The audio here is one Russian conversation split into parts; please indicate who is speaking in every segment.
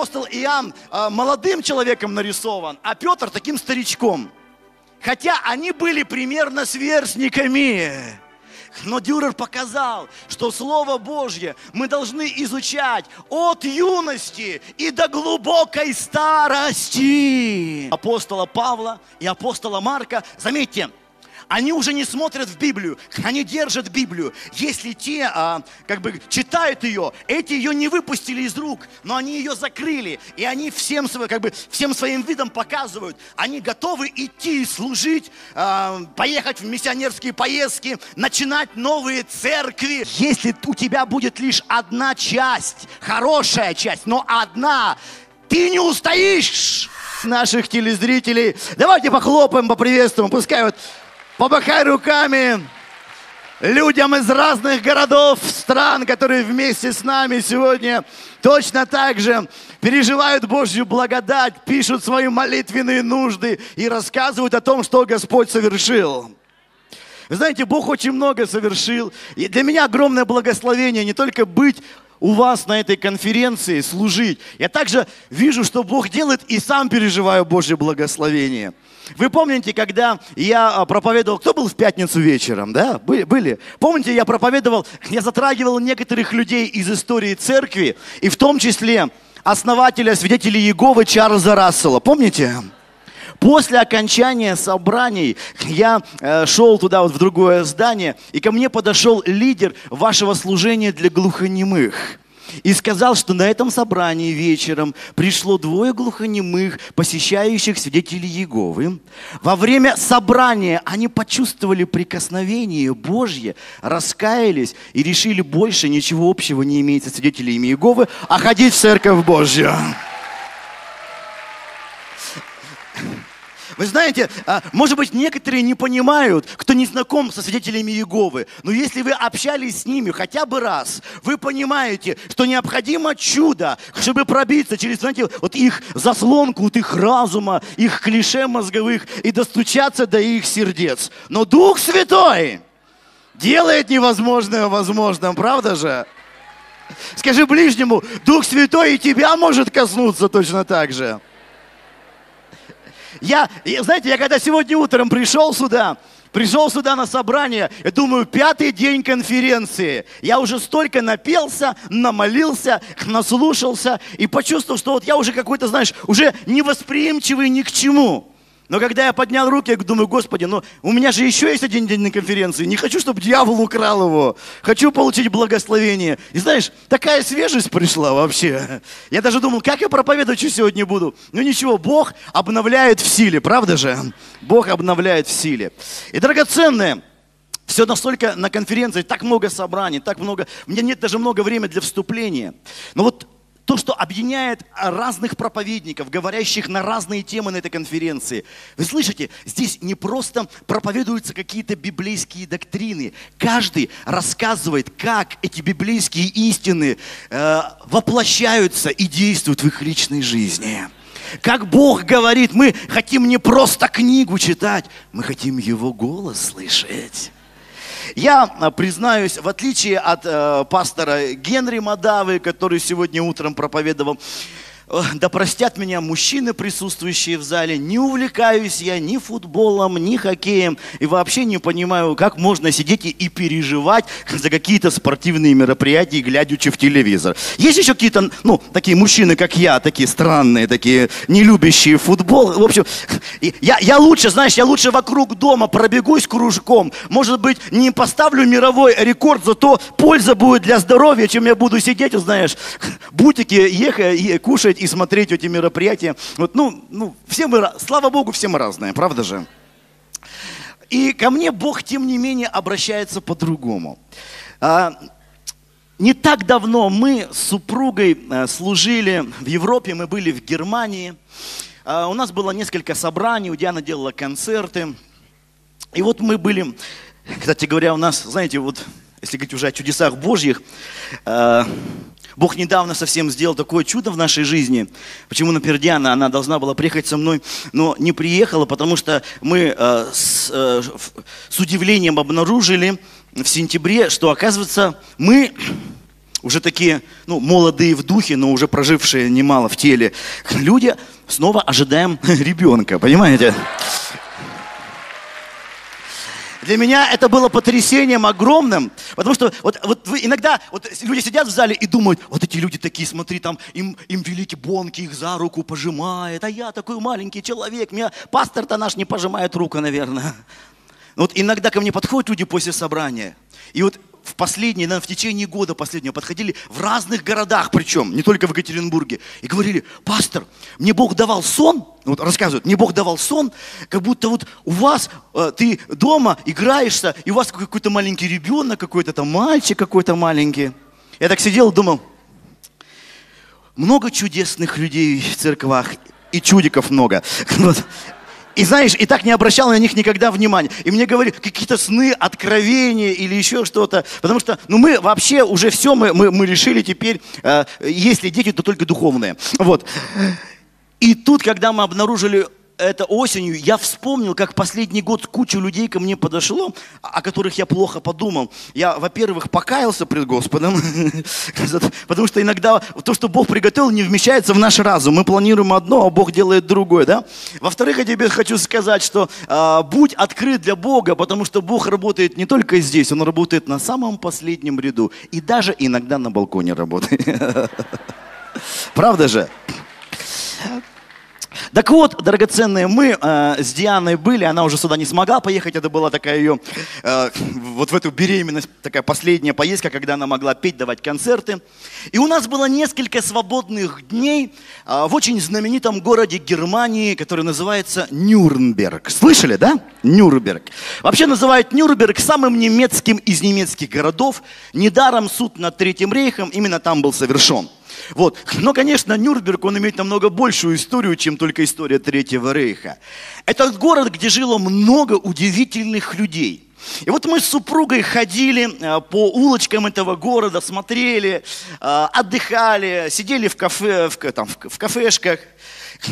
Speaker 1: апостол Иоанн э, молодым человеком нарисован, а Петр таким старичком. Хотя они были примерно сверстниками. Но Дюрер показал, что Слово Божье мы должны изучать от юности и до глубокой старости. Апостола Павла и апостола Марка, заметьте, они уже не смотрят в Библию, они держат Библию. Если те, а, как бы, читают ее, эти ее не выпустили из рук, но они ее закрыли, и они всем, как бы, всем своим видом показывают, они готовы идти служить, а, поехать в миссионерские поездки, начинать новые церкви. Если у тебя будет лишь одна часть, хорошая часть, но одна, ты не устоишь наших телезрителей. Давайте похлопаем, поприветствуем. Пускай вот Помахай руками людям из разных городов, стран, которые вместе с нами сегодня точно так же переживают Божью благодать, пишут свои молитвенные нужды и рассказывают о том, что Господь совершил. Вы знаете, Бог очень много совершил. И для меня огромное благословение не только быть у вас на этой конференции, служить. Я также вижу, что Бог делает и сам переживаю Божье благословение – вы помните, когда я а, проповедовал, кто был в пятницу вечером, да? Были? Помните, я проповедовал, я затрагивал некоторых людей из истории церкви, и в том числе основателя свидетелей Иеговы Чарльза Рассела. Помните? После окончания собраний я э, шел туда, вот в другое здание, и ко мне подошел лидер вашего служения для глухонемых и сказал, что на этом собрании вечером пришло двое глухонемых, посещающих свидетелей Иеговы. Во время собрания они почувствовали прикосновение Божье, раскаялись и решили больше ничего общего не иметь со свидетелями Иеговы, а ходить в церковь Божью. Вы знаете, а, может быть, некоторые не понимают, кто не знаком со свидетелями Иеговы, но если вы общались с ними хотя бы раз, вы понимаете, что необходимо чудо, чтобы пробиться через, знаете, вот их заслонку, вот их разума, их клише мозговых и достучаться до их сердец. Но Дух Святой делает невозможное возможным, правда же? Скажи ближнему, Дух Святой и тебя может коснуться точно так же. Я, знаете, я когда сегодня утром пришел сюда, пришел сюда на собрание, я думаю, пятый день конференции. Я уже столько напелся, намолился, наслушался и почувствовал, что вот я уже какой-то, знаешь, уже невосприимчивый ни к чему. Но когда я поднял руки, я думаю, Господи, ну у меня же еще есть один день на конференции. Не хочу, чтобы дьявол украл его. Хочу получить благословение. И знаешь, такая свежесть пришла вообще. Я даже думал, как я проповедовать сегодня буду. Ну ничего, Бог обновляет в силе, правда же? Бог обновляет в силе. И драгоценное, все настолько на конференции, так много собраний, так много. У меня нет даже много времени для вступления. Но вот то, что объединяет разных проповедников, говорящих на разные темы на этой конференции. Вы слышите, здесь не просто проповедуются какие-то библейские доктрины. Каждый рассказывает, как эти библейские истины э, воплощаются и действуют в их личной жизни. Как Бог говорит, мы хотим не просто книгу читать, мы хотим Его голос слышать. Я а, признаюсь, в отличие от э, пастора Генри Мадавы, который сегодня утром проповедовал, да простят меня мужчины, присутствующие в зале, не увлекаюсь я ни футболом, ни хоккеем, и вообще не понимаю, как можно сидеть и переживать за какие-то спортивные мероприятия, глядячи в телевизор. Есть еще какие-то, ну, такие мужчины, как я, такие странные, такие, не любящие футбол. В общем, я, я лучше, знаешь, я лучше вокруг дома пробегусь кружком. Может быть, не поставлю мировой рекорд, зато польза будет для здоровья, чем я буду сидеть, знаешь, бутики ехать, кушать и смотреть эти мероприятия. Вот, ну, ну, все мы, слава Богу, все мы разные, правда же? И ко мне Бог, тем не менее, обращается по-другому. А, не так давно мы с супругой а, служили в Европе, мы были в Германии. А, у нас было несколько собраний, у Диана делала концерты. И вот мы были, кстати говоря, у нас, знаете, вот, если говорить уже о чудесах Божьих, а, Бог недавно совсем сделал такое чудо в нашей жизни. Почему, например, Диана, она должна была приехать со мной, но не приехала, потому что мы э, с, э, с удивлением обнаружили в сентябре, что, оказывается, мы уже такие, ну, молодые в духе, но уже прожившие немало в теле люди, снова ожидаем ребенка, понимаете? Для меня это было потрясением огромным, потому что вот, вот вы иногда вот люди сидят в зале и думают, вот эти люди такие, смотри, там им, им великий Бонки их за руку пожимает, а я такой маленький человек, меня пастор-то наш не пожимает руку, наверное. Вот иногда ко мне подходят люди после собрания, и вот в последние, наверное, в течение года последнего подходили в разных городах, причем, не только в Екатеринбурге, и говорили, пастор, мне Бог давал сон, вот рассказывают, мне Бог давал сон, как будто вот у вас, э, ты дома играешься, и у вас какой-то маленький ребенок, какой-то там мальчик какой-то маленький. Я так сидел думал, много чудесных людей в церквах, и чудиков много. И знаешь, и так не обращал на них никогда внимания. И мне говорили, какие-то сны, откровения или еще что-то. Потому что, ну мы вообще уже все, мы, мы, мы решили теперь, э, если дети, то только духовные. Вот. И тут, когда мы обнаружили это осенью, я вспомнил, как последний год куча людей ко мне подошло, о которых я плохо подумал. Я, во-первых, покаялся пред Господом, потому что иногда то, что Бог приготовил, не вмещается в наш разум. Мы планируем одно, а Бог делает другое. Да? Во-вторых, я тебе хочу сказать, что э, будь открыт для Бога, потому что Бог работает не только здесь, Он работает на самом последнем ряду. И даже иногда на балконе работает. Правда же? Так вот, драгоценные, мы э, с Дианой были, она уже сюда не смогла поехать, это была такая ее, э, вот в эту беременность, такая последняя поездка, когда она могла петь, давать концерты. И у нас было несколько свободных дней э, в очень знаменитом городе Германии, который называется Нюрнберг. Слышали, да? Нюрнберг. Вообще называют Нюрнберг самым немецким из немецких городов. Недаром суд над Третьим рейхом именно там был совершен. Вот. Но, конечно, Нюрнберг, он имеет намного большую историю, чем только история Третьего Рейха. Это город, где жило много удивительных людей. И вот мы с супругой ходили э, по улочкам этого города, смотрели, э, отдыхали, сидели в, кафе, в, там, в кафешках.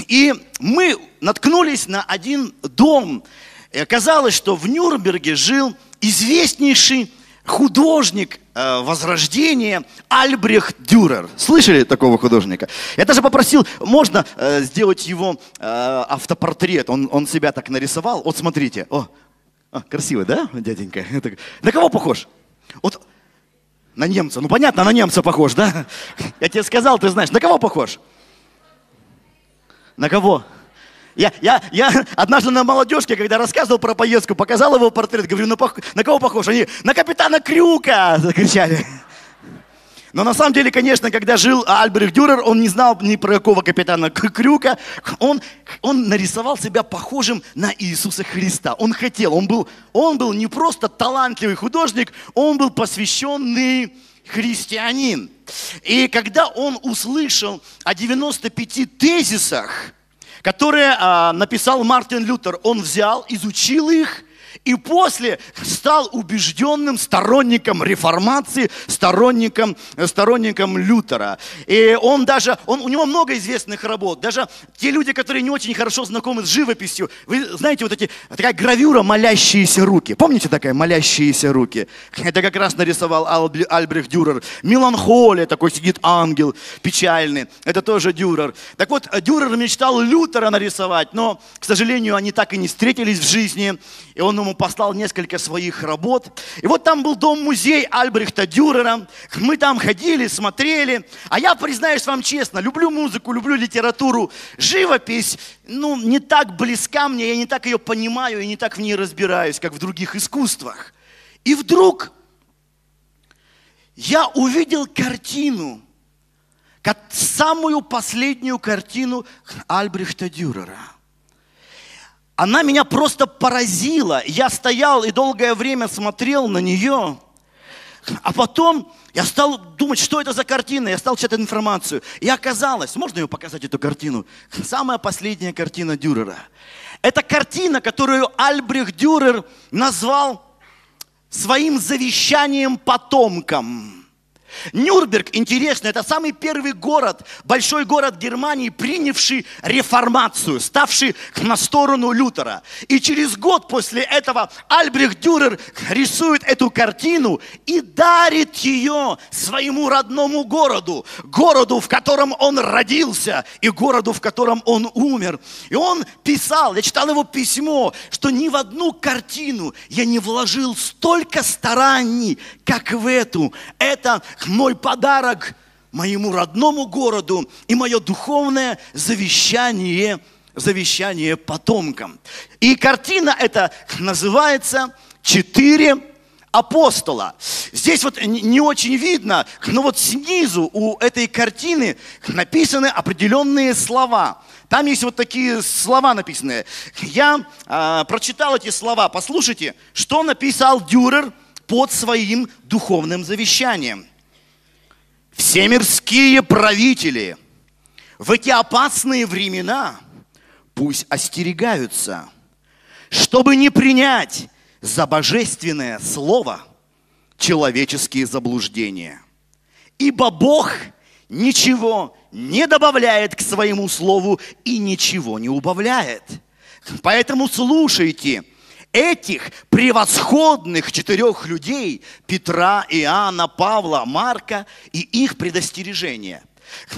Speaker 1: И мы наткнулись на один дом. И оказалось, что в Нюрнберге жил известнейший художник э, Возрождения Альбрехт Дюрер. Слышали такого художника? Я даже попросил, можно э, сделать его э, автопортрет. Он, он себя так нарисовал. Вот смотрите. О, а, красиво, да, дяденька? На кого похож? Вот на немца. Ну понятно, на немца похож, да? Я тебе сказал, ты знаешь. На кого похож? На кого? Я, я, я однажды на молодежке, когда рассказывал про поездку, показал его портрет, говорю, на, на кого похож? Они, на капитана Крюка, закричали. Но на самом деле, конечно, когда жил Альбрехт Дюрер, он не знал ни про какого капитана Крюка. Он, он нарисовал себя похожим на Иисуса Христа. Он хотел, он был, он был не просто талантливый художник, он был посвященный христианин. И когда он услышал о 95 тезисах, которые а, написал Мартин Лютер. Он взял, изучил их и после стал убежденным сторонником реформации, сторонником, сторонником Лютера. И он даже, он, у него много известных работ. Даже те люди, которые не очень хорошо знакомы с живописью, вы знаете, вот эти, такая гравюра «Молящиеся руки». Помните такая «Молящиеся руки»? Это как раз нарисовал Альбрехт Дюрер. «Меланхолия», такой сидит ангел печальный. Это тоже Дюрер. Так вот, Дюрер мечтал Лютера нарисовать, но, к сожалению, они так и не встретились в жизни. И он ему послал несколько своих работ. И вот там был дом-музей Альбрехта Дюрера. Мы там ходили, смотрели. А я, признаюсь вам честно, люблю музыку, люблю литературу. Живопись, ну, не так близка мне, я не так ее понимаю и не так в ней разбираюсь, как в других искусствах. И вдруг я увидел картину, самую последнюю картину Альбрехта Дюрера – она меня просто поразила. Я стоял и долгое время смотрел на нее. А потом я стал думать, что это за картина. Я стал читать информацию. И оказалось, можно ее показать, эту картину? Самая последняя картина Дюрера. Это картина, которую Альбрих Дюрер назвал своим завещанием потомкам. Нюрнберг, интересно, это самый первый город, большой город Германии, принявший реформацию, ставший на сторону Лютера. И через год после этого Альбрехт Дюрер рисует эту картину и дарит ее своему родному городу, городу, в котором он родился, и городу, в котором он умер. И он писал, я читал его письмо, что ни в одну картину я не вложил столько стараний, как в эту. Это мой подарок моему родному городу и мое духовное завещание, завещание потомкам. И картина эта называется «Четыре апостола». Здесь вот не очень видно, но вот снизу у этой картины написаны определенные слова. Там есть вот такие слова написанные. Я э, прочитал эти слова. Послушайте, что написал Дюрер под своим духовным завещанием. Все мирские правители в эти опасные времена пусть остерегаются, чтобы не принять за божественное слово человеческие заблуждения. Ибо Бог ничего не добавляет к своему слову и ничего не убавляет. Поэтому слушайте этих превосходных четырех людей, Петра, Иоанна, Павла, Марка и их предостережения.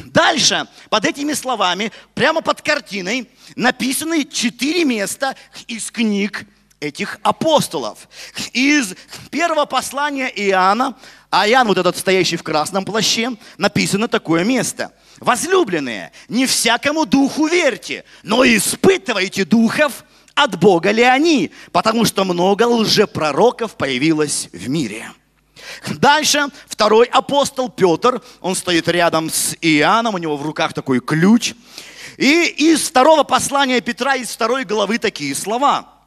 Speaker 1: Дальше под этими словами, прямо под картиной, написаны четыре места из книг этих апостолов. Из первого послания Иоанна, а Иоанн, вот этот стоящий в красном плаще, написано такое место. Возлюбленные, не всякому духу верьте, но испытывайте духов, от Бога ли они, потому что много лжепророков появилось в мире. Дальше второй апостол Петр, он стоит рядом с Иоанном, у него в руках такой ключ. И из второго послания Петра, из второй главы такие слова –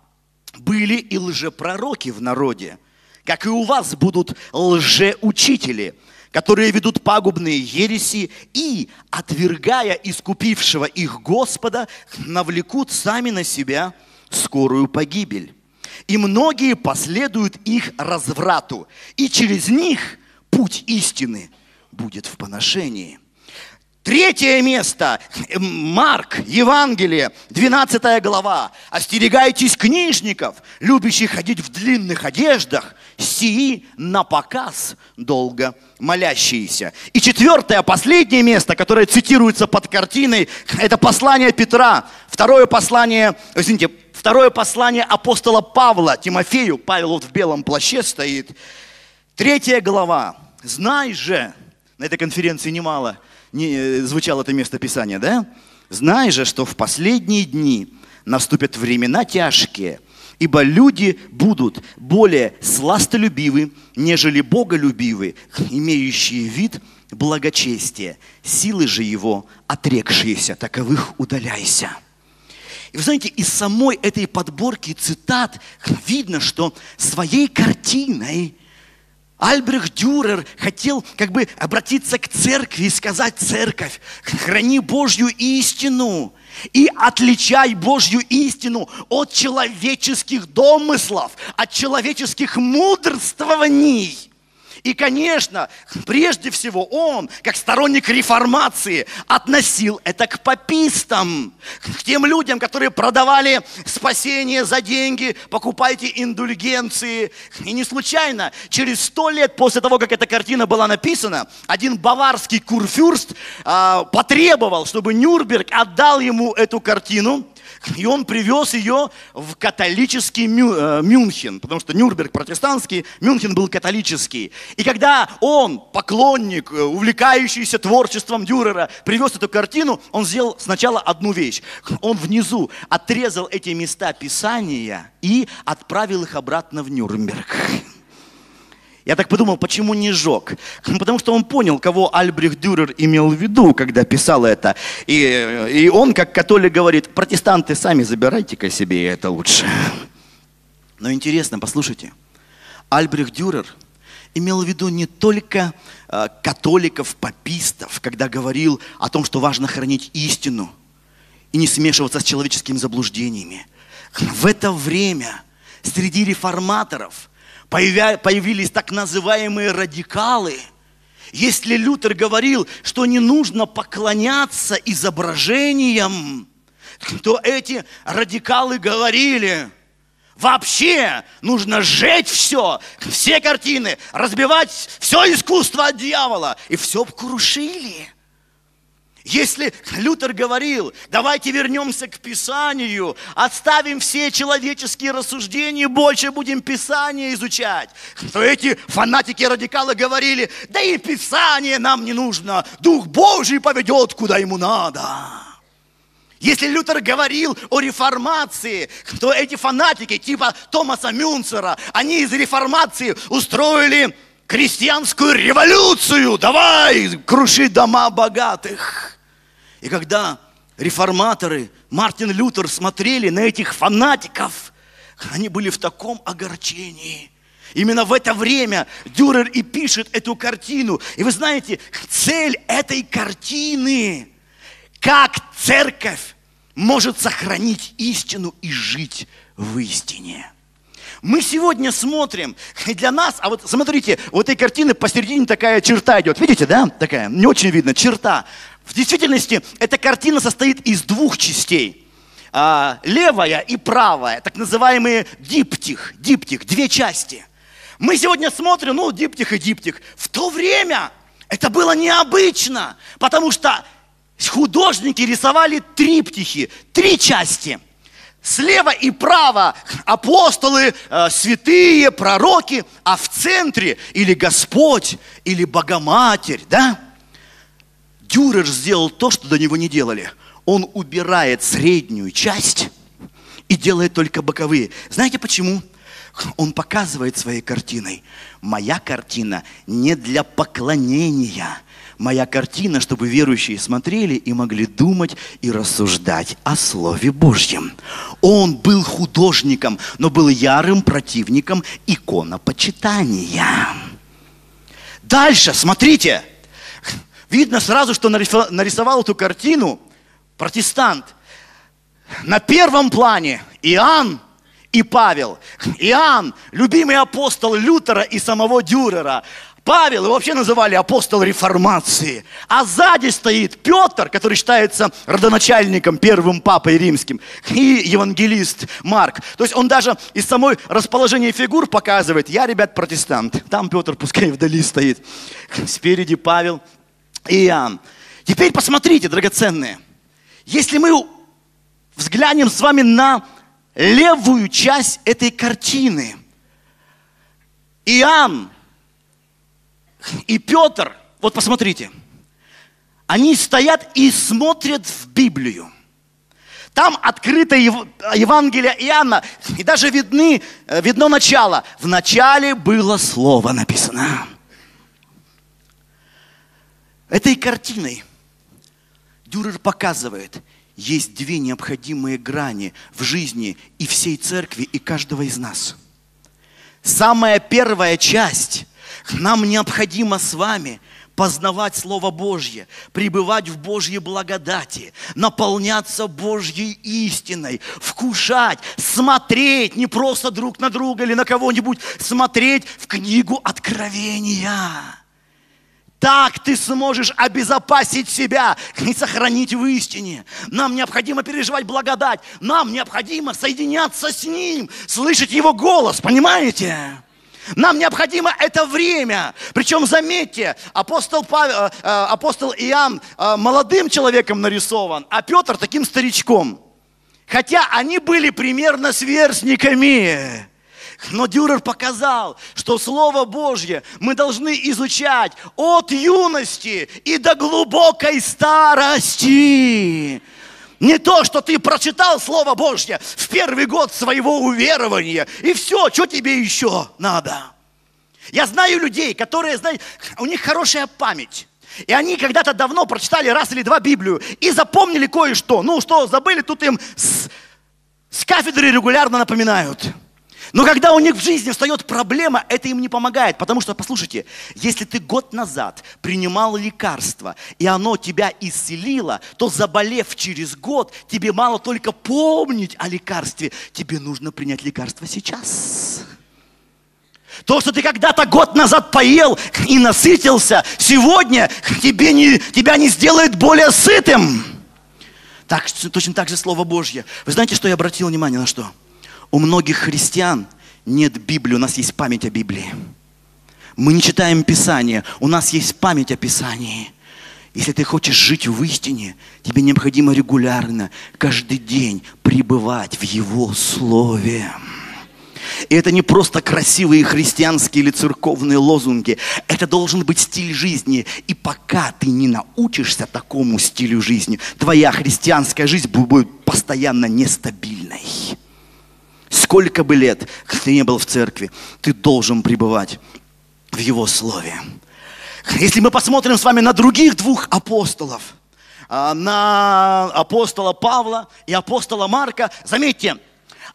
Speaker 1: были и лжепророки в народе, как и у вас будут лжеучители, которые ведут пагубные ереси и, отвергая искупившего их Господа, навлекут сами на себя скорую погибель. И многие последуют их разврату, и через них путь истины будет в поношении. Третье место, Марк, Евангелие, 12 глава. «Остерегайтесь книжников, любящих ходить в длинных одеждах, сии на показ долго молящиеся». И четвертое, последнее место, которое цитируется под картиной, это послание Петра, второе послание, извините, второе послание апостола Павла Тимофею, Павел вот в белом плаще стоит. Третья глава. «Знай же», на этой конференции немало – не, э, звучало это место Писания, да? Знай же, что в последние дни наступят времена тяжкие, ибо люди будут более сластолюбивы, нежели боголюбивы, имеющие вид благочестия, силы же его отрекшиеся, таковых удаляйся. И вы знаете, из самой этой подборки цитат видно, что своей картиной Альбрехт Дюрер хотел как бы обратиться к церкви и сказать, церковь, храни Божью истину и отличай Божью истину от человеческих домыслов, от человеческих мудрствований. И, конечно, прежде всего он, как сторонник реформации, относил это к папистам, к тем людям, которые продавали спасение за деньги, покупайте индульгенции. И не случайно, через сто лет после того, как эта картина была написана, один баварский курфюрст а, потребовал, чтобы Нюрнберг отдал ему эту картину – и он привез ее в католический э, Мюнхен, потому что Нюрнберг протестантский, Мюнхен был католический. И когда он, поклонник, э, увлекающийся творчеством Дюрера, привез эту картину, он сделал сначала одну вещь. Он внизу отрезал эти места Писания и отправил их обратно в Нюрнберг. Я так подумал, почему не сжег? Потому что он понял, кого Альбрих Дюрер имел в виду, когда писал это. И, и он, как католик, говорит, протестанты сами забирайте-ка себе, это лучше. Но интересно, послушайте, Альбрих Дюрер имел в виду не только э, католиков, папистов, когда говорил о том, что важно хранить истину и не смешиваться с человеческими заблуждениями. В это время среди реформаторов – появились так называемые радикалы, Если Лютер говорил, что не нужно поклоняться изображениям, то эти радикалы говорили, вообще нужно сжечь все, все картины, разбивать все искусство от дьявола. И все крушили. Если Лютер говорил, давайте вернемся к Писанию, отставим все человеческие рассуждения, больше будем Писание изучать, то эти фанатики-радикалы говорили, да и Писание нам не нужно, Дух Божий поведет, куда ему надо. Если Лютер говорил о реформации, то эти фанатики типа Томаса Мюнцера, они из реформации устроили крестьянскую революцию. Давай круши дома богатых. И когда реформаторы, Мартин Лютер смотрели на этих фанатиков, они были в таком огорчении. Именно в это время Дюрер и пишет эту картину. И вы знаете, цель этой картины, как церковь может сохранить истину и жить в истине. Мы сегодня смотрим, и для нас, а вот смотрите, у этой картины посередине такая черта идет. Видите, да? Такая, не очень видно, черта. В действительности, эта картина состоит из двух частей. А, левая и правая, так называемые диптих, диптих, две части. Мы сегодня смотрим, ну, диптих и диптих. В то время это было необычно, потому что художники рисовали триптихи, три части. Слева и право апостолы, э, святые, пророки, а в центре или Господь, или Богоматерь, да? Дюрер сделал то, что до него не делали. Он убирает среднюю часть и делает только боковые. Знаете почему? Он показывает своей картиной. Моя картина не для поклонения – моя картина, чтобы верующие смотрели и могли думать и рассуждать о Слове Божьем. Он был художником, но был ярым противником иконопочитания. Дальше, смотрите, видно сразу, что нарисовал эту картину протестант. На первом плане Иоанн и Павел. Иоанн, любимый апостол Лютера и самого Дюрера. Павел его вообще называли апостол реформации. А сзади стоит Петр, который считается родоначальником, первым папой римским, и евангелист Марк. То есть он даже из самой расположения фигур показывает, я, ребят, протестант. Там Петр пускай вдали стоит. Спереди Павел Иоанн. Теперь посмотрите, драгоценные. Если мы взглянем с вами на левую часть этой картины, Иоанн и Петр, вот посмотрите, они стоят и смотрят в Библию. Там открыто Евангелие Иоанна, и даже видны, э, видно начало. В начале было Слово написано. Этой картиной Дюрер показывает, есть две необходимые грани в жизни и всей церкви, и каждого из нас. Самая первая часть нам необходимо с вами познавать Слово Божье, пребывать в Божьей благодати, наполняться Божьей истиной, вкушать, смотреть не просто друг на друга или на кого-нибудь, смотреть в книгу Откровения. Так ты сможешь обезопасить себя и сохранить в истине. Нам необходимо переживать благодать. Нам необходимо соединяться с Ним, слышать Его голос, понимаете? Нам необходимо это время. Причем, заметьте, апостол, Павел, э, э, апостол Иоанн э, молодым человеком нарисован, а Петр таким старичком. Хотя они были примерно сверстниками. Но Дюрер показал, что Слово Божье мы должны изучать от юности и до глубокой старости. Не то, что ты прочитал Слово Божье в первый год своего уверования, и все, что тебе еще надо? Я знаю людей, которые, знаете, у них хорошая память. И они когда-то давно прочитали раз или два Библию и запомнили кое-что. Ну что, забыли, тут им с, с кафедры регулярно напоминают. Но когда у них в жизни встает проблема, это им не помогает. Потому что, послушайте, если ты год назад принимал лекарство, и оно тебя исцелило, то заболев через год, тебе мало только помнить о лекарстве, тебе нужно принять лекарство сейчас. То, что ты когда-то год назад поел и насытился, сегодня тебе не, тебя не сделает более сытым. Так, точно так же Слово Божье. Вы знаете, что я обратил внимание на что? У многих христиан нет Библии, у нас есть память о Библии. Мы не читаем Писание, у нас есть память о Писании. Если ты хочешь жить в истине, тебе необходимо регулярно, каждый день пребывать в Его Слове. И это не просто красивые христианские или церковные лозунги. Это должен быть стиль жизни. И пока ты не научишься такому стилю жизни, твоя христианская жизнь будет постоянно нестабильной. Сколько бы лет ты не был в церкви, ты должен пребывать в Его Слове. Если мы посмотрим с вами на других двух апостолов, а, на апостола Павла и апостола Марка, заметьте,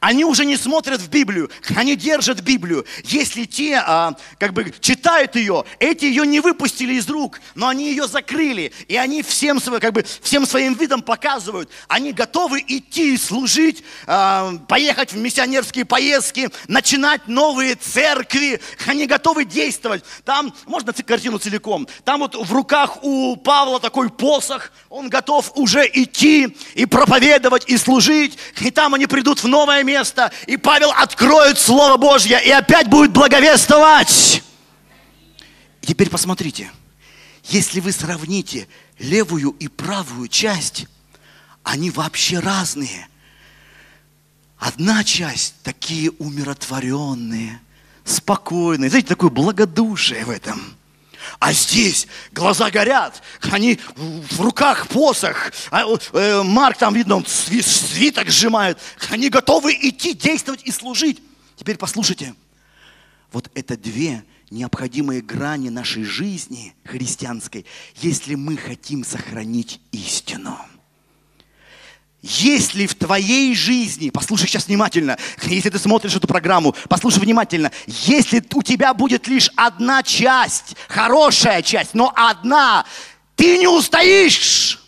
Speaker 1: они уже не смотрят в Библию, они держат Библию. Если те, а, как бы, читают ее, эти ее не выпустили из рук, но они ее закрыли, и они всем, как бы, всем своим видом показывают, они готовы идти служить, а, поехать в миссионерские поездки, начинать новые церкви, они готовы действовать. Там, можно картину целиком, там вот в руках у Павла такой посох, он готов уже идти и проповедовать, и служить, и там они придут в новое место, и Павел откроет Слово Божье и опять будет благовествовать. Теперь посмотрите, если вы сравните левую и правую часть, они вообще разные. Одна часть такие умиротворенные, спокойные, знаете, такое благодушие в этом – а здесь глаза горят, они в руках посох. А, э, Марк там видно, он свиток сжимает. Они готовы идти, действовать и служить. Теперь послушайте. Вот это две необходимые грани нашей жизни христианской, если мы хотим сохранить истину. Есть ли в твоей жизни, послушай сейчас внимательно, если ты смотришь эту программу, послушай внимательно, если у тебя будет лишь одна часть, хорошая часть, но одна, ты не устоишь.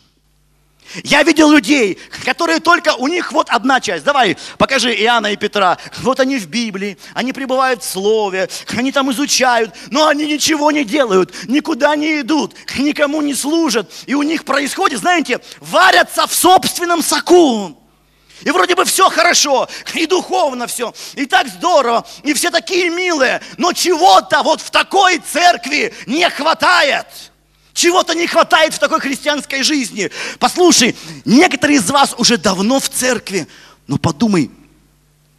Speaker 1: Я видел людей, которые только, у них вот одна часть. Давай, покажи Иоанна и Петра. Вот они в Библии, они пребывают в Слове, они там изучают, но они ничего не делают, никуда не идут, никому не служат. И у них происходит, знаете, варятся в собственном соку. И вроде бы все хорошо, и духовно все, и так здорово, и все такие милые, но чего-то вот в такой церкви не хватает – чего-то не хватает в такой христианской жизни. Послушай, некоторые из вас уже давно в церкви, но подумай,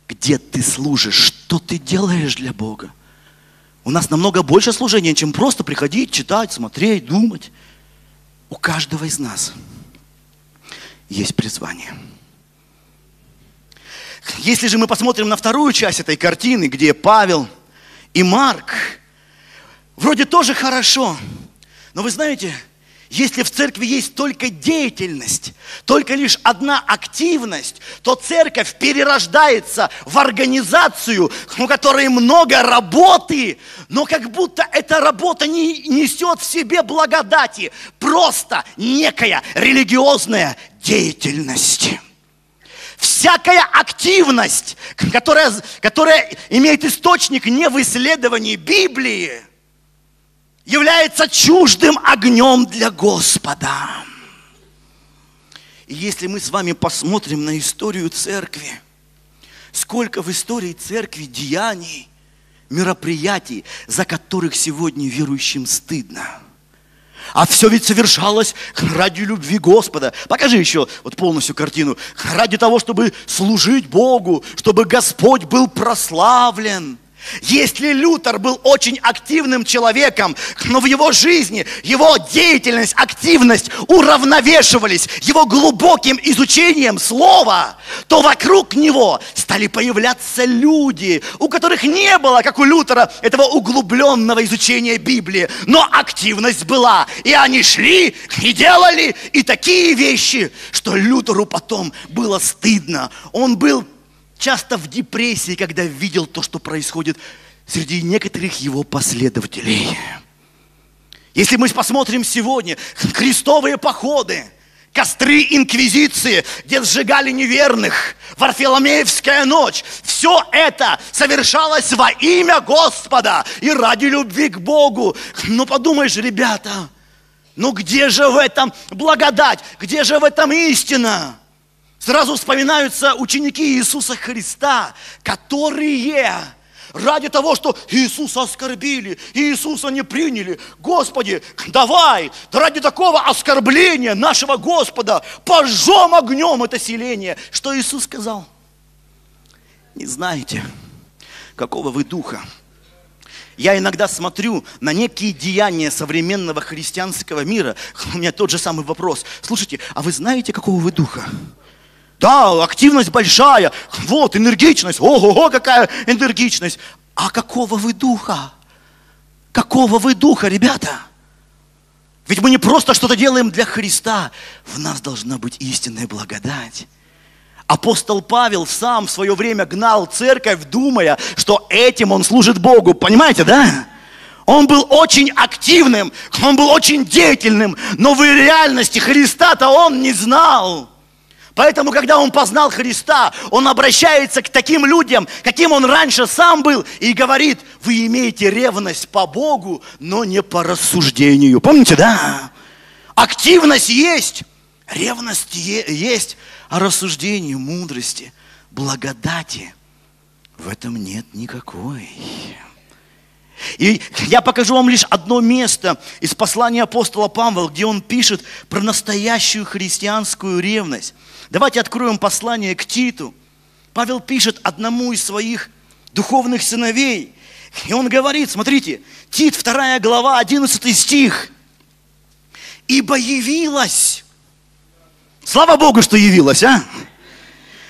Speaker 1: где ты служишь, что ты делаешь для Бога. У нас намного больше служения, чем просто приходить, читать, смотреть, думать. У каждого из нас есть призвание. Если же мы посмотрим на вторую часть этой картины, где Павел и Марк, вроде тоже хорошо – но вы знаете, если в церкви есть только деятельность, только лишь одна активность, то церковь перерождается в организацию, у которой много работы, но как будто эта работа не несет в себе благодати, просто некая религиозная деятельность. Всякая активность, которая, которая имеет источник не в исследовании Библии – является чуждым огнем для Господа. И если мы с вами посмотрим на историю церкви, сколько в истории церкви деяний, мероприятий, за которых сегодня верующим стыдно. А все ведь совершалось ради любви Господа. Покажи еще вот полностью картину. Ради того, чтобы служить Богу, чтобы Господь был прославлен. Если Лютер был очень активным человеком, но в его жизни его деятельность, активность уравновешивались его глубоким изучением слова, то вокруг него стали появляться люди, у которых не было, как у Лютера, этого углубленного изучения Библии, но активность была. И они шли и делали и такие вещи, что Лютеру потом было стыдно. Он был часто в депрессии, когда видел то, что происходит среди некоторых его последователей. Если мы посмотрим сегодня крестовые походы, костры инквизиции, где сжигали неверных, Варфоломеевская ночь. Все это совершалось во имя Господа и ради любви к Богу. Ну подумаешь, ребята, ну где же в этом благодать? Где же в этом истина? Сразу вспоминаются ученики Иисуса Христа, которые ради того, что Иисуса оскорбили, Иисуса не приняли. Господи, давай, ради такого оскорбления нашего Господа пожжем огнем это селение. Что Иисус сказал? Не знаете, какого вы духа. Я иногда смотрю на некие деяния современного христианского мира. У меня тот же самый вопрос. Слушайте, а вы знаете, какого вы духа? Да, активность большая. Вот, энергичность. Ого-го, какая энергичность. А какого вы духа? Какого вы духа, ребята? Ведь мы не просто что-то делаем для Христа. В нас должна быть истинная благодать. Апостол Павел сам в свое время гнал церковь, думая, что этим он служит Богу. Понимаете, да? Он был очень активным, он был очень деятельным, но в реальности Христа-то он не знал. Поэтому, когда он познал Христа, он обращается к таким людям, каким он раньше сам был, и говорит, вы имеете ревность по Богу, но не по рассуждению. Помните, да? Активность есть, ревность есть, а рассуждение, мудрости, благодати в этом нет никакой. И я покажу вам лишь одно место из послания апостола Павла, где он пишет про настоящую христианскую ревность. Давайте откроем послание к Титу. Павел пишет одному из своих духовных сыновей. И он говорит, смотрите, Тит, 2 глава, 11 стих. «Ибо явилась». Слава Богу, что явилась, а?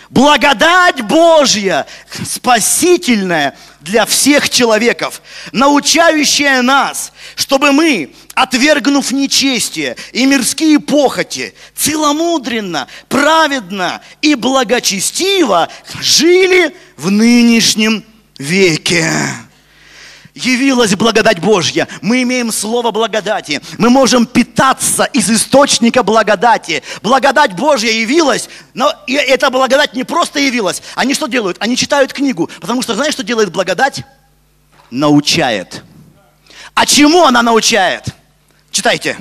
Speaker 1: Благодать Божья, спасительная для всех человеков, научающая нас, чтобы мы, отвергнув нечестие и мирские похоти, целомудренно, праведно и благочестиво жили в нынешнем веке явилась благодать Божья. Мы имеем слово благодати. Мы можем питаться из источника благодати. Благодать Божья явилась, но и эта благодать не просто явилась. Они что делают? Они читают книгу. Потому что знаешь, что делает благодать? Научает. А чему она научает? Читайте.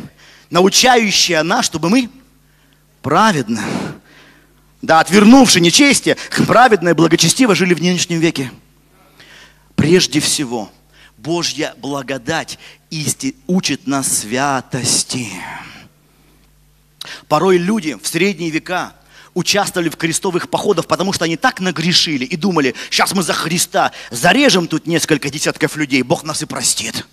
Speaker 1: Научающая она, чтобы мы праведно, да, отвернувши нечестие, праведно и благочестиво жили в нынешнем веке. Прежде всего – Божья благодать исти, учит нас святости. Порой люди в средние века участвовали в крестовых походах, потому что они так нагрешили и думали, сейчас мы за Христа зарежем тут несколько десятков людей, Бог нас и простит.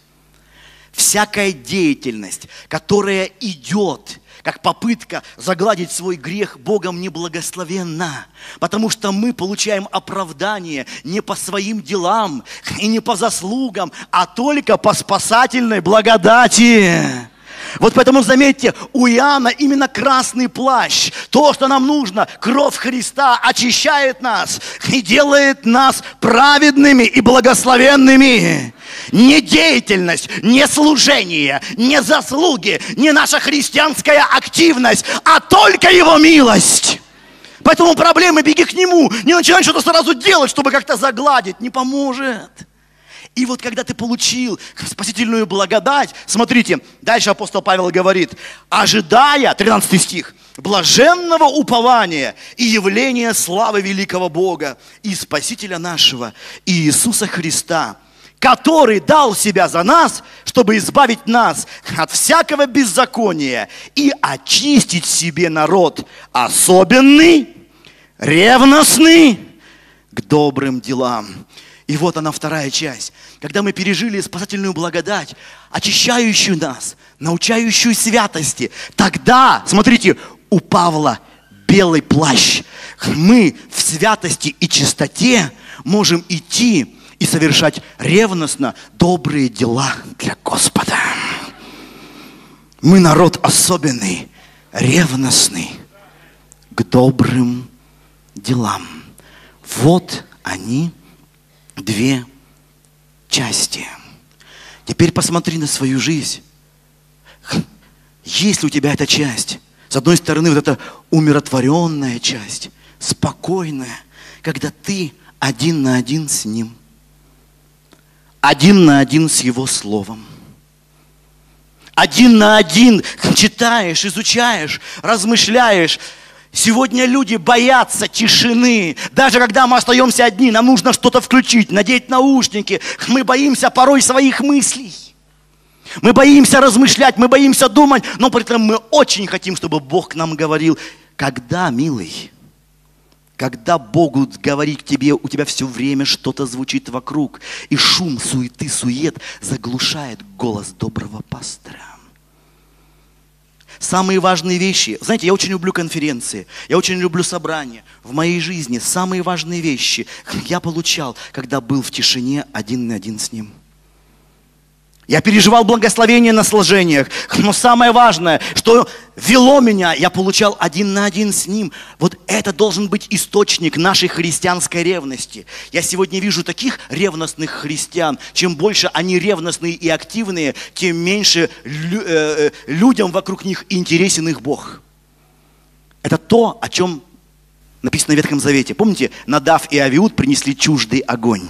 Speaker 1: Всякая деятельность, которая идет как попытка загладить свой грех Богом неблагословенна. Потому что мы получаем оправдание не по своим делам и не по заслугам, а только по спасательной благодати. Вот поэтому заметьте, у Иоанна именно красный плащ, то, что нам нужно, кровь Христа очищает нас и делает нас праведными и благословенными не деятельность, не служение, не заслуги, не наша христианская активность, а только Его милость. Поэтому проблемы, беги к Нему, не начинай что-то сразу делать, чтобы как-то загладить, не поможет. И вот когда ты получил спасительную благодать, смотрите, дальше апостол Павел говорит, ожидая, 13 стих, блаженного упования и явления славы великого Бога и Спасителя нашего Иисуса Христа, который дал себя за нас, чтобы избавить нас от всякого беззакония и очистить себе народ особенный, ревностный к добрым делам. И вот она вторая часть. Когда мы пережили спасательную благодать, очищающую нас, научающую святости, тогда, смотрите, у Павла белый плащ. Мы в святости и чистоте можем идти и совершать ревностно добрые дела для Господа. Мы народ особенный, ревностный к добрым делам. Вот они, две части. Теперь посмотри на свою жизнь. Есть ли у тебя эта часть? С одной стороны, вот эта умиротворенная часть, спокойная, когда ты один на один с Ним, один на один с Его Словом. Один на один читаешь, изучаешь, размышляешь, Сегодня люди боятся тишины. Даже когда мы остаемся одни, нам нужно что-то включить, надеть наушники. Мы боимся порой своих мыслей. Мы боимся размышлять, мы боимся думать, но при этом мы очень хотим, чтобы Бог нам говорил, когда, милый, когда Богу говорить к тебе, у тебя все время что-то звучит вокруг, и шум, суеты, сует заглушает голос доброго пастора. Самые важные вещи. Знаете, я очень люблю конференции, я очень люблю собрания. В моей жизни самые важные вещи я получал, когда был в тишине один на один с Ним. Я переживал благословение на сложениях. Но самое важное, что вело меня, я получал один на один с Ним. Вот это должен быть источник нашей христианской ревности. Я сегодня вижу таких ревностных христиан. Чем больше они ревностные и активные, тем меньше лю- э, э людям вокруг них интересен их Бог. Это то, о чем написано в Ветхом Завете. Помните, Надав и Авиуд принесли чуждый огонь.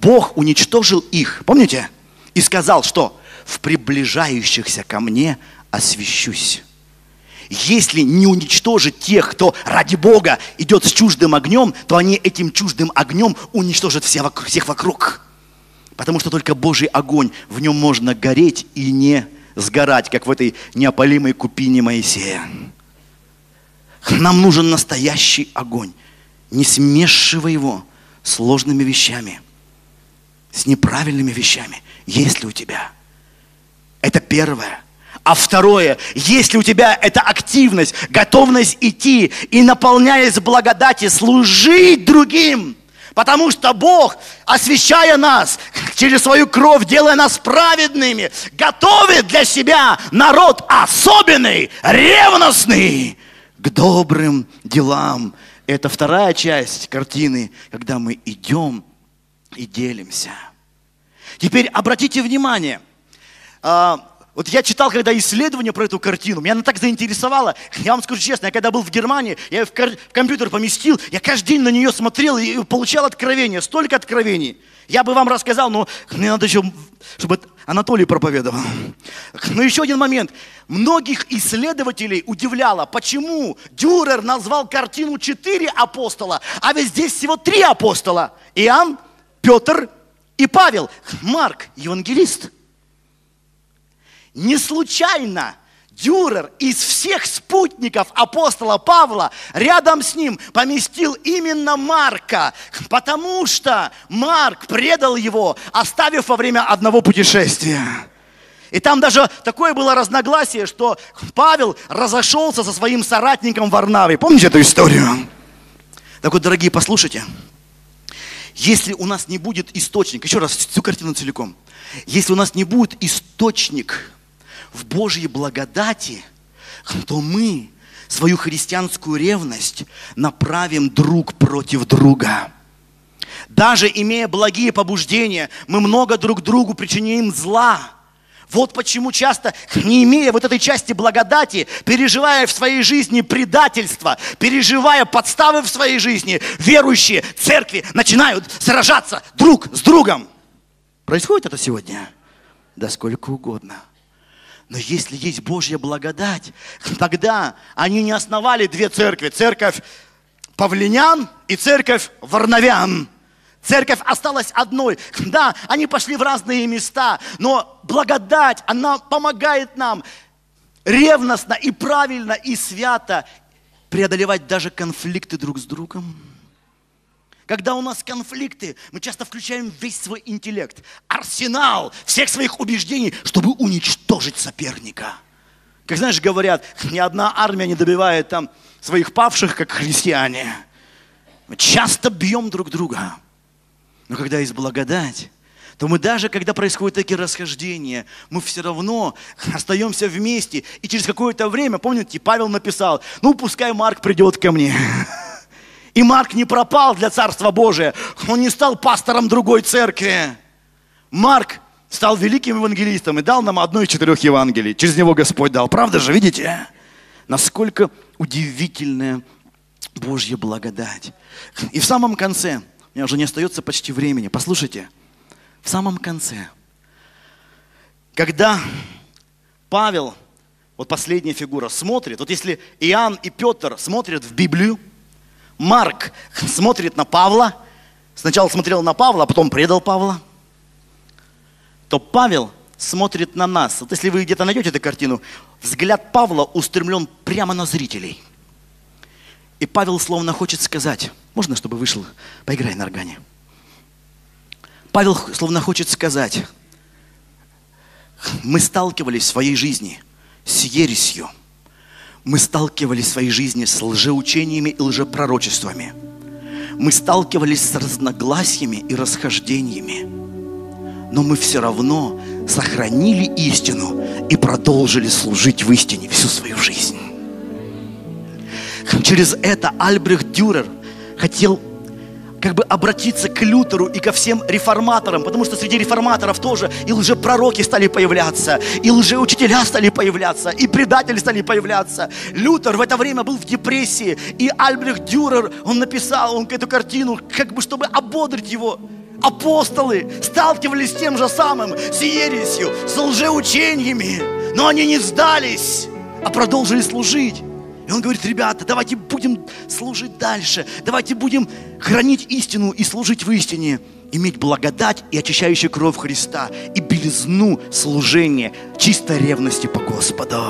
Speaker 1: Бог уничтожил их, помните? И сказал, что в приближающихся ко мне освящусь. Если не уничтожить тех, кто ради Бога идет с чуждым огнем, то они этим чуждым огнем уничтожат всех вокруг. Потому что только Божий огонь, в нем можно гореть и не сгорать, как в этой неопалимой купине Моисея. Нам нужен настоящий огонь. Не смешивай его сложными вещами – с неправильными вещами, есть ли у тебя. Это первое. А второе, если у тебя эта активность, готовность идти и наполняясь благодати, служить другим, потому что Бог, освящая нас через свою кровь, делая нас праведными, готовит для себя народ особенный, ревностный к добрым делам. Это вторая часть картины, когда мы идем и делимся. Теперь обратите внимание, а, вот я читал, когда исследование про эту картину, меня она так заинтересовала. Я вам скажу честно, я когда был в Германии, я ее в компьютер поместил, я каждый день на нее смотрел и получал откровения, столько откровений. Я бы вам рассказал, но мне надо еще, чтобы Анатолий проповедовал. Но еще один момент. Многих исследователей удивляло, почему Дюрер назвал картину четыре апостола, а ведь здесь всего три апостола. Иоанн, Петр и Павел. Марк, евангелист. Не случайно Дюрер из всех спутников апостола Павла рядом с ним поместил именно Марка, потому что Марк предал его, оставив во время одного путешествия. И там даже такое было разногласие, что Павел разошелся со своим соратником Варнавой. Помните эту историю? Так вот, дорогие, послушайте. Если у нас не будет источник, еще раз всю картину целиком, если у нас не будет источник в Божьей благодати, то мы свою христианскую ревность направим друг против друга. Даже имея благие побуждения, мы много друг другу причиним зла – вот почему часто, не имея вот этой части благодати, переживая в своей жизни предательство, переживая подставы в своей жизни, верующие церкви начинают сражаться друг с другом. Происходит это сегодня? Да сколько угодно. Но если есть Божья благодать, тогда они не основали две церкви. Церковь Павлинян и церковь Варнавян. Церковь осталась одной. Да, они пошли в разные места, но благодать, она помогает нам ревностно и правильно и свято преодолевать даже конфликты друг с другом. Когда у нас конфликты, мы часто включаем весь свой интеллект, арсенал всех своих убеждений, чтобы уничтожить соперника. Как знаешь, говорят, ни одна армия не добивает там своих павших, как христиане. Мы часто бьем друг друга. Но когда есть благодать, то мы даже, когда происходят такие расхождения, мы все равно остаемся вместе. И через какое-то время, помните, Павел написал, ну пускай Марк придет ко мне. И Марк не пропал для Царства Божия. Он не стал пастором другой церкви. Марк стал великим евангелистом и дал нам одно из четырех Евангелий. Через него Господь дал. Правда же, видите? Насколько удивительная Божья благодать. И в самом конце, меня уже не остается почти времени, послушайте, в самом конце, когда Павел, вот последняя фигура, смотрит, вот если Иоанн и Петр смотрят в Библию, Марк смотрит на Павла, сначала смотрел на Павла, а потом предал Павла, то Павел смотрит на нас. Вот если вы где-то найдете эту картину, взгляд Павла устремлен прямо на зрителей. И Павел словно хочет сказать, можно, чтобы вышел, поиграй на органе. Павел словно хочет сказать, мы сталкивались в своей жизни с ересью. Мы сталкивались в своей жизни с лжеучениями и лжепророчествами. Мы сталкивались с разногласиями и расхождениями. Но мы все равно сохранили истину и продолжили служить в истине всю свою жизнь. Через это Альбрехт Дюрер хотел как бы обратиться к Лютеру и ко всем реформаторам, потому что среди реформаторов тоже и лжепророки стали появляться, и лжеучителя стали появляться, и предатели стали появляться. Лютер в это время был в депрессии, и Альбрехт Дюрер, он написал он эту картину, как бы чтобы ободрить его. Апостолы сталкивались с тем же самым, с ересью, с лжеучениями, но они не сдались, а продолжили служить. И он говорит, ребята, давайте будем служить дальше, давайте будем хранить истину и служить в истине, иметь благодать и очищающую кровь Христа, и белизну служения, чистой ревности по Господу.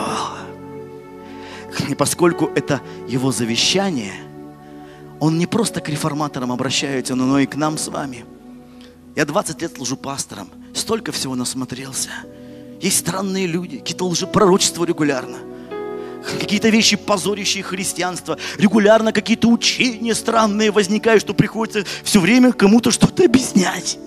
Speaker 1: И поскольку это его завещание, он не просто к реформаторам обращается, но и к нам с вами. Я 20 лет служу пастором, столько всего насмотрелся. Есть странные люди, какие-то лжепророчества регулярно – какие-то вещи, позорящие христианство, регулярно какие-то учения странные возникают, что приходится все время кому-то что-то объяснять.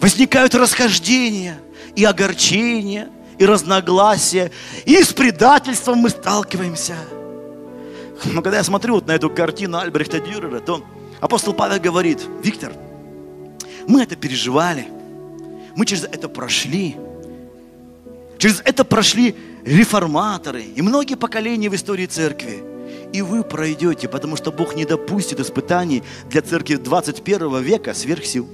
Speaker 1: Возникают расхождения и огорчения, и разногласия, и с предательством мы сталкиваемся. Но когда я смотрю вот на эту картину Альбрехта Дюрера, то апостол Павел говорит, Виктор, мы это переживали, мы через это прошли, через это прошли реформаторы и многие поколения в истории церкви. И вы пройдете, потому что Бог не допустит испытаний для церкви 21 века сверх сил.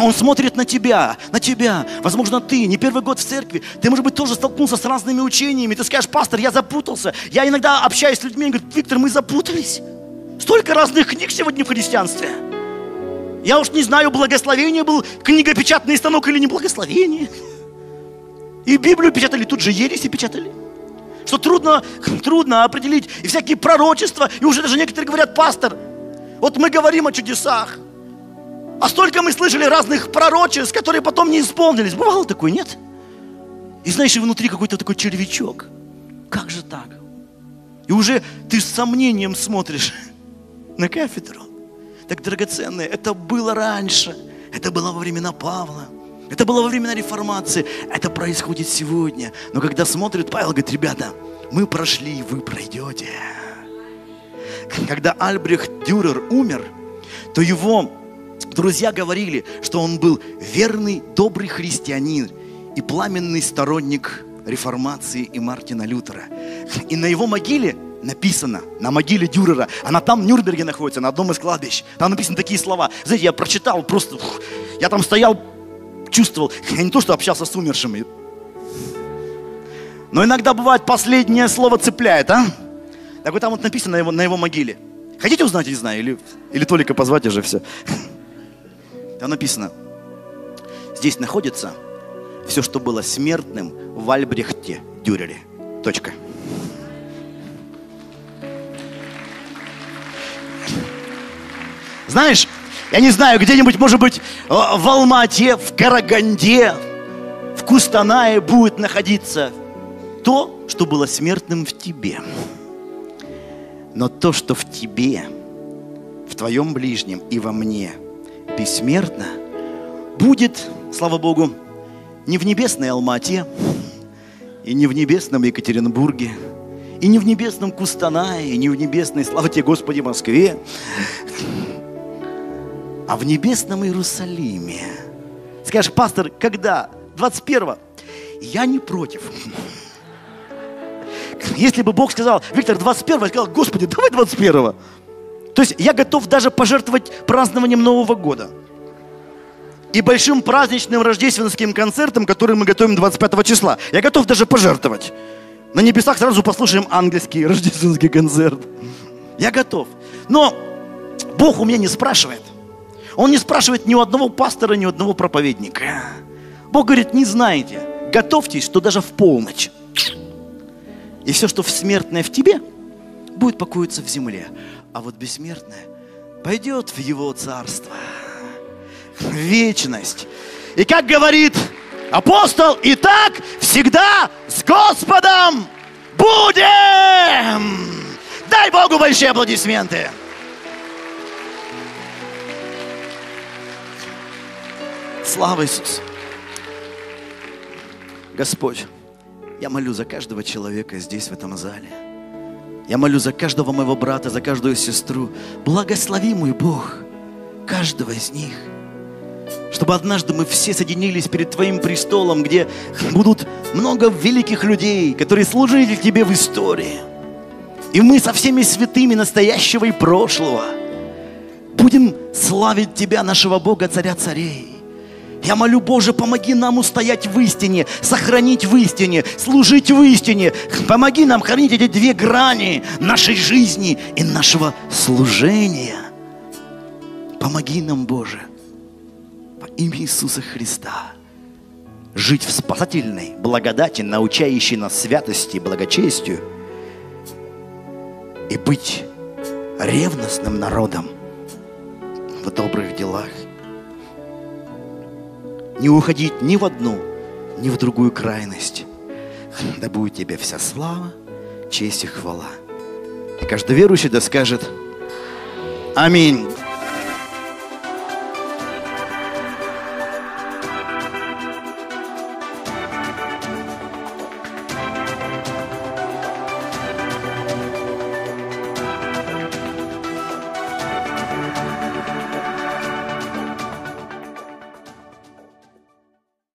Speaker 1: Он смотрит на тебя, на тебя. Возможно, ты не первый год в церкви. Ты, может быть, тоже столкнулся с разными учениями. Ты скажешь, пастор, я запутался. Я иногда общаюсь с людьми и говорю, Виктор, мы запутались. Столько разных книг сегодня в христианстве. Я уж не знаю, благословение был книгопечатный станок или не благословение. И Библию печатали, тут же ереси печатали. Что трудно, трудно определить. И всякие пророчества. И уже даже некоторые говорят, пастор, вот мы говорим о чудесах. А столько мы слышали разных пророчеств, которые потом не исполнились. Бывало такое, нет? И знаешь, и внутри какой-то такой червячок. Как же так? И уже ты с сомнением смотришь на кафедру. Так драгоценное, это было раньше. Это было во времена Павла. Это было во времена реформации. Это происходит сегодня. Но когда смотрит Павел, говорит, ребята, мы прошли, вы пройдете. Когда Альбрехт Дюрер умер, то его друзья говорили, что он был верный, добрый христианин и пламенный сторонник реформации и Мартина Лютера. И на его могиле написано, на могиле Дюрера, она там в Нюрнберге находится, на одном из кладбищ. Там написаны такие слова. Знаете, я прочитал просто, я там стоял чувствовал, я не то, что общался с умершими, но иногда бывает последнее слово цепляет, а? Так вот там вот написано на его, на его могиле. Хотите узнать, не знаю, или, или только позвать уже все. Там написано, здесь находится все, что было смертным в Альбрехте Дюрере. Точка. Знаешь, я не знаю, где-нибудь, может быть, в Алмате, в Караганде, в Кустанае будет находиться то, что было смертным в тебе. Но то, что в тебе, в твоем ближнем и во мне бессмертно, будет, слава Богу, не в небесной Алмате, и не в небесном Екатеринбурге, и не в небесном Кустанае, и не в небесной, слава тебе, Господи, Москве, а в небесном Иерусалиме, Скажешь, пастор, когда? 21-го. Я не против. Если бы Бог сказал, Виктор, 21-го, я сказал, Господи, давай 21-го. То есть я готов даже пожертвовать празднованием Нового года. И большим праздничным рождественским концертом, который мы готовим 25 числа. Я готов даже пожертвовать. На небесах сразу послушаем ангельский рождественский концерт. Я готов. Но Бог у меня не спрашивает. Он не спрашивает ни у одного пастора, ни у одного проповедника. Бог говорит, не знаете, готовьтесь, что даже в полночь. И все, что смертное в тебе, будет покоиться в земле. А вот бессмертное пойдет в его царство. В вечность. И как говорит апостол, и так всегда с Господом будем. Дай Богу большие аплодисменты. Слава Иисусу. Господь, я молю за каждого человека здесь, в этом зале. Я молю за каждого моего брата, за каждую сестру. Благослови, мой Бог, каждого из них. Чтобы однажды мы все соединились перед Твоим престолом, где будут много великих людей, которые служили Тебе в истории. И мы со всеми святыми настоящего и прошлого будем славить Тебя, нашего Бога, Царя Царей. Я молю, Боже, помоги нам устоять в истине, сохранить в истине, служить в истине. Помоги нам хранить эти две грани нашей жизни и нашего служения. Помоги нам, Боже, во имя Иисуса Христа, жить в спасательной благодати, научающей нас святости и благочестию, и быть ревностным народом в добрых делах не уходить ни в одну, ни в другую крайность. Да будет тебе вся слава, честь и хвала. И каждый верующий да скажет Аминь.